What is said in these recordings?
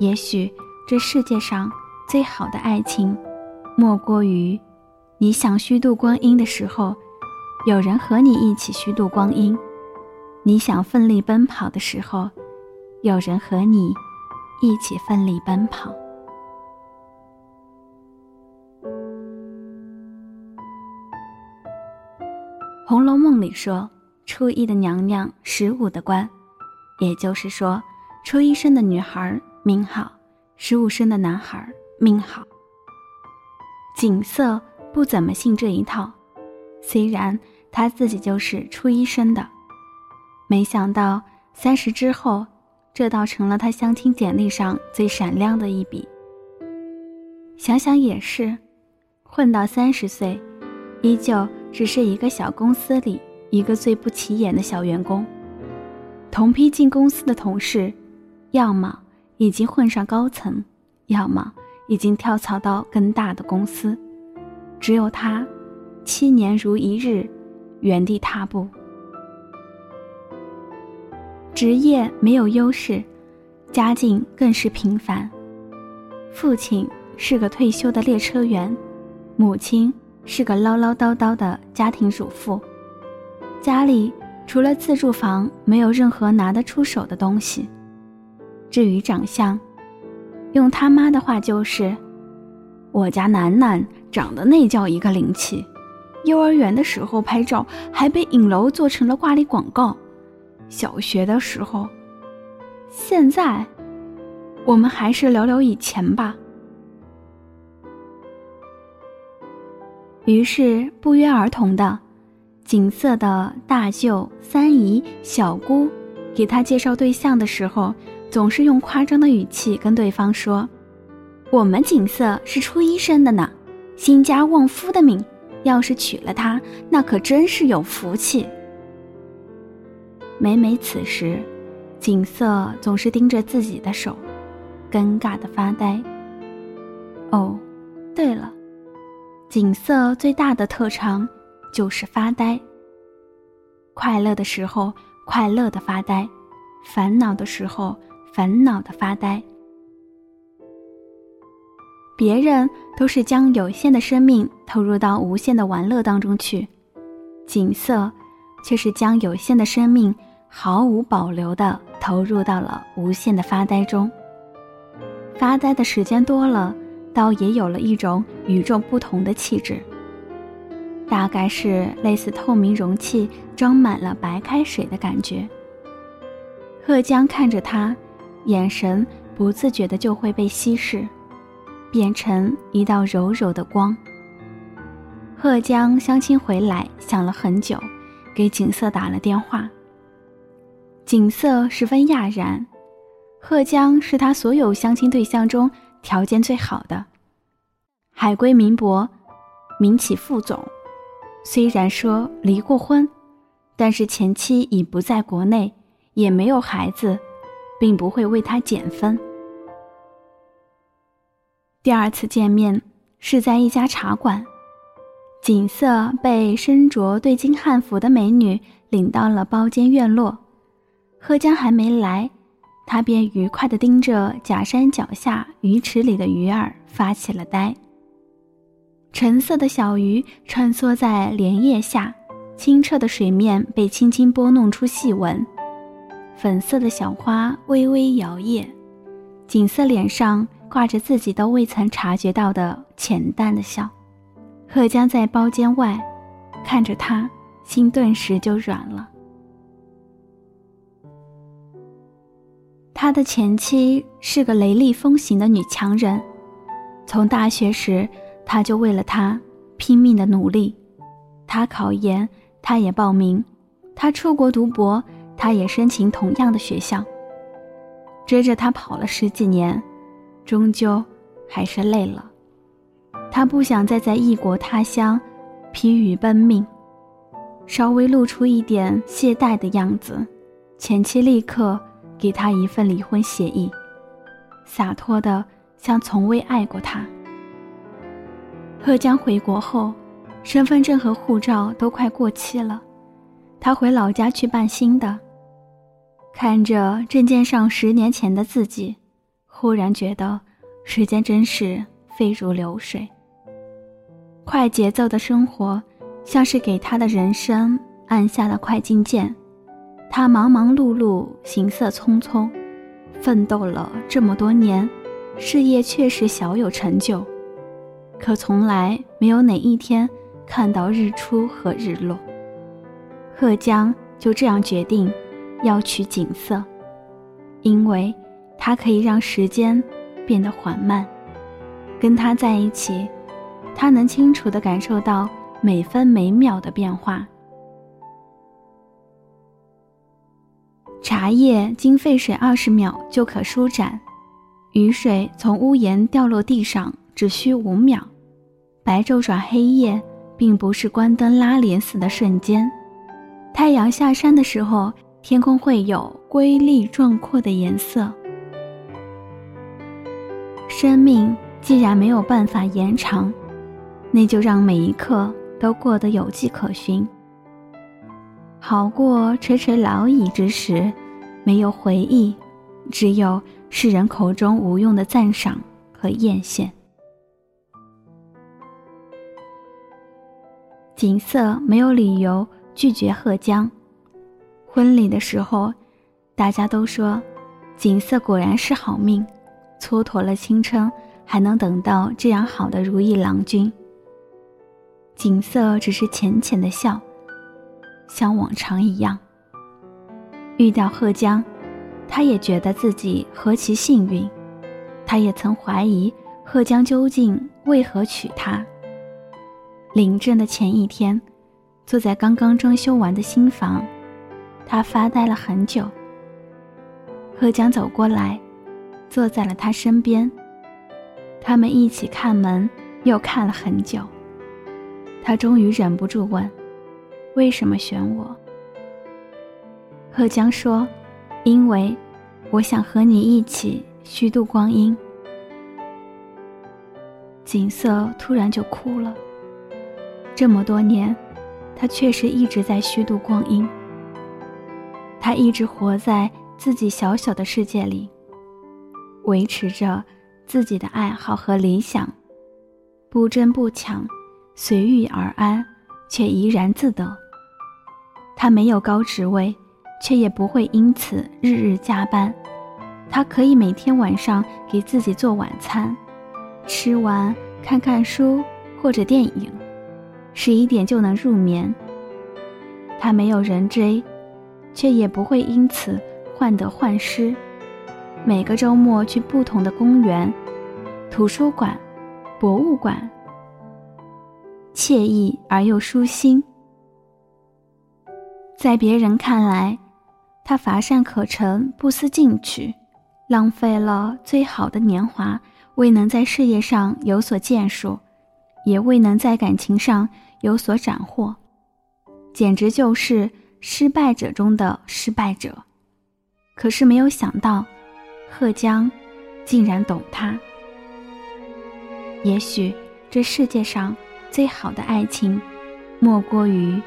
也许这世界上最好的爱情，莫过于你想虚度光阴的时候，有人和你一起虚度光阴；你想奋力奔跑的时候，有人和你一起奋力奔跑。《红楼梦》里说，初一的娘娘，十五的官，也就是说，初一生的女孩命好。十五生的男孩命好。景色不怎么信这一套，虽然他自己就是初一生的，没想到三十之后，这倒成了他相亲简历上最闪亮的一笔。想想也是，混到三十岁，依旧只是一个小公司里一个最不起眼的小员工。同批进公司的同事，要么……已经混上高层，要么已经跳槽到更大的公司，只有他，七年如一日，原地踏步。职业没有优势，家境更是平凡。父亲是个退休的列车员，母亲是个唠唠叨叨的家庭主妇，家里除了自住房，没有任何拿得出手的东西。至于长相，用他妈的话就是，我家楠楠长得那叫一个灵气，幼儿园的时候拍照还被影楼做成了挂历广告，小学的时候，现在，我们还是聊聊以前吧。于是不约而同的，景色的大舅、三姨、小姑，给他介绍对象的时候。总是用夸张的语气跟对方说：“我们景色是初一生的呢，新家旺夫的命，要是娶了她，那可真是有福气。”每每此时，景色总是盯着自己的手，尴尬的发呆。哦，对了，景色最大的特长就是发呆。快乐的时候，快乐的发呆；烦恼的时候。烦恼的发呆，别人都是将有限的生命投入到无限的玩乐当中去，景色却是将有限的生命毫无保留的投入到了无限的发呆中。发呆的时间多了，倒也有了一种与众不同的气质，大概是类似透明容器装满了白开水的感觉。贺江看着他。眼神不自觉的就会被稀释，变成一道柔柔的光。贺江相亲回来，想了很久，给景色打了电话。景色十分讶然，贺江是他所有相亲对象中条件最好的，海归民博，民企副总，虽然说离过婚，但是前妻已不在国内，也没有孩子。并不会为他减分。第二次见面是在一家茶馆，景色被身着对襟汉服的美女领到了包间院落。贺江还没来，他便愉快地盯着假山脚下鱼池里的鱼儿发起了呆。橙色的小鱼穿梭在莲叶下，清澈的水面被轻轻拨弄出细纹。粉色的小花微微摇曳，景色脸上挂着自己都未曾察觉到的浅淡的笑。贺江在包间外看着他，心顿时就软了。他的前妻是个雷厉风行的女强人，从大学时他就为了她拼命的努力，他考研，他也报名，他出国读博。他也申请同样的学校，追着他跑了十几年，终究还是累了。他不想再在异国他乡疲于奔命，稍微露出一点懈怠的样子，前妻立刻给他一份离婚协议，洒脱的像从未爱过他。贺江回国后，身份证和护照都快过期了，他回老家去办新的。看着证件上十年前的自己，忽然觉得时间真是飞如流水。快节奏的生活，像是给他的人生按下了快进键。他忙忙碌碌，行色匆匆，奋斗了这么多年，事业确实小有成就，可从来没有哪一天看到日出和日落。贺江就这样决定要取景色，因为它可以让时间变得缓慢，跟他在一起。他能清楚地感受到每分每秒的变化。茶叶经沸水二十秒就可舒展，雨水从屋檐掉落地上只需五秒，白昼转黑夜并不是关灯拉帘似的瞬间。太阳下山的时候，天空会有瑰丽壮阔的颜色。生命既然没有办法延长。那就让每一刻都过得有迹可循，好过垂垂老矣之时，没有回忆，只有世人口中无用的赞赏和艳羡。景色没有理由拒绝贺江。婚礼的时候，大家都说，景色果然是好命，蹉跎了青春，还能等到这样好的如意郎君。景色只是浅浅的笑，像往常一样。遇到贺江，他也觉得自己何其幸运。他也曾怀疑贺江究竟为何娶她。领证的前一天，坐在刚刚装修完的新房，他发呆了很久。贺江走过来，坐在了他身边。他们一起看门，又看了很久。他终于忍不住问：“为什么选我？”贺江说：“因为我想和你一起虚度光阴。”景色突然就哭了。这么多年，他确实一直在虚度光阴。他一直活在自己小小的世界里，维持着自己的爱好和理想，不争不抢。随遇而安，却怡然自得。他没有高职位，却也不会因此日日加班。他可以每天晚上给自己做晚餐，吃完看看书或者电影，十一点就能入眠。他没有人追，却也不会因此患得患失。每个周末去不同的公园、图书馆、博物馆。惬意而又舒心，在别人看来，他乏善可陈、不思进取，浪费了最好的年华，未能在事业上有所建树，也未能在感情上有所斩获，简直就是失败者中的失败者。可是没有想到，贺江竟然懂他。也许这世界上。最好的爱情，莫过于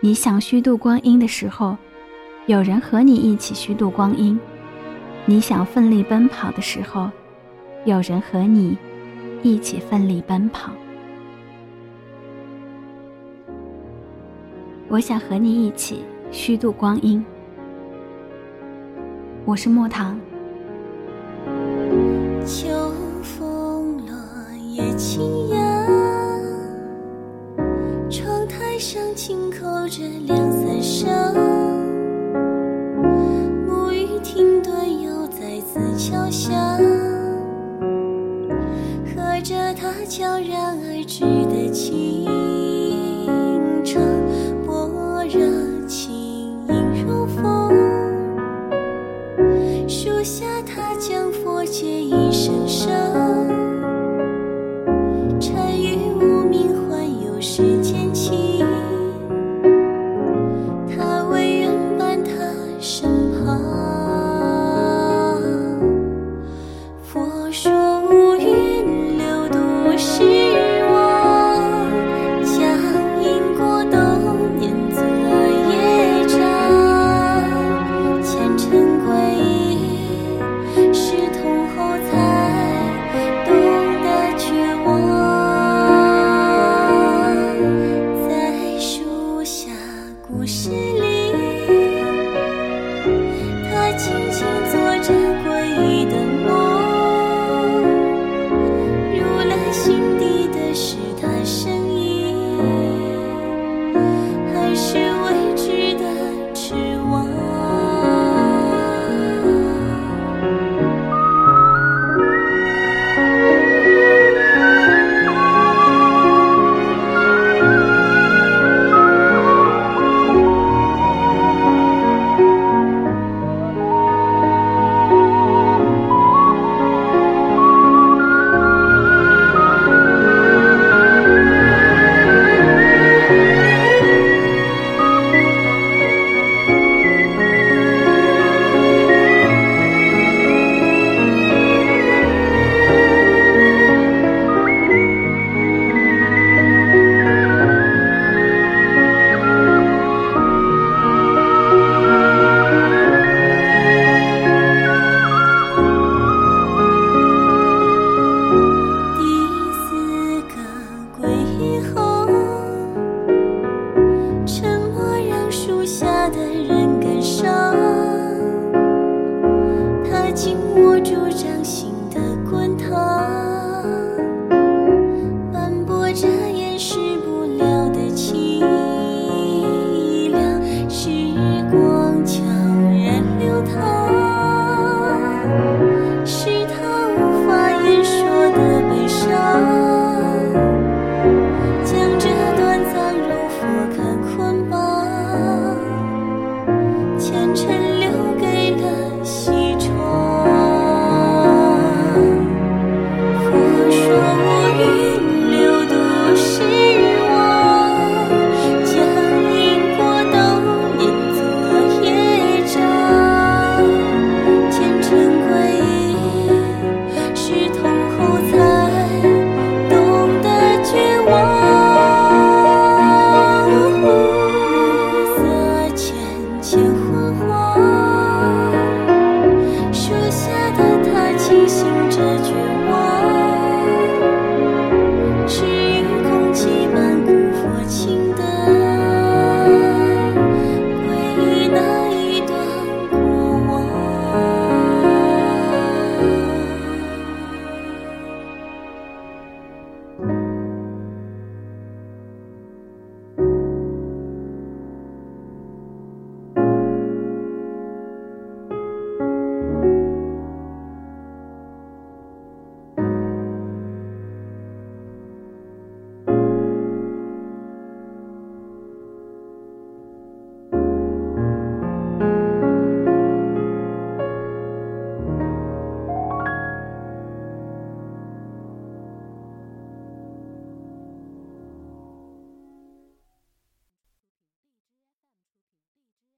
你想虚度光阴的时候，有人和你一起虚度光阴；你想奋力奔跑的时候，有人和你一起奋力奔跑。我想和你一起虚度光阴。我是莫糖。秋风落叶轻扬。窗台上轻叩着两三声，暮雨停顿又再次敲响，和着它悄然而至的清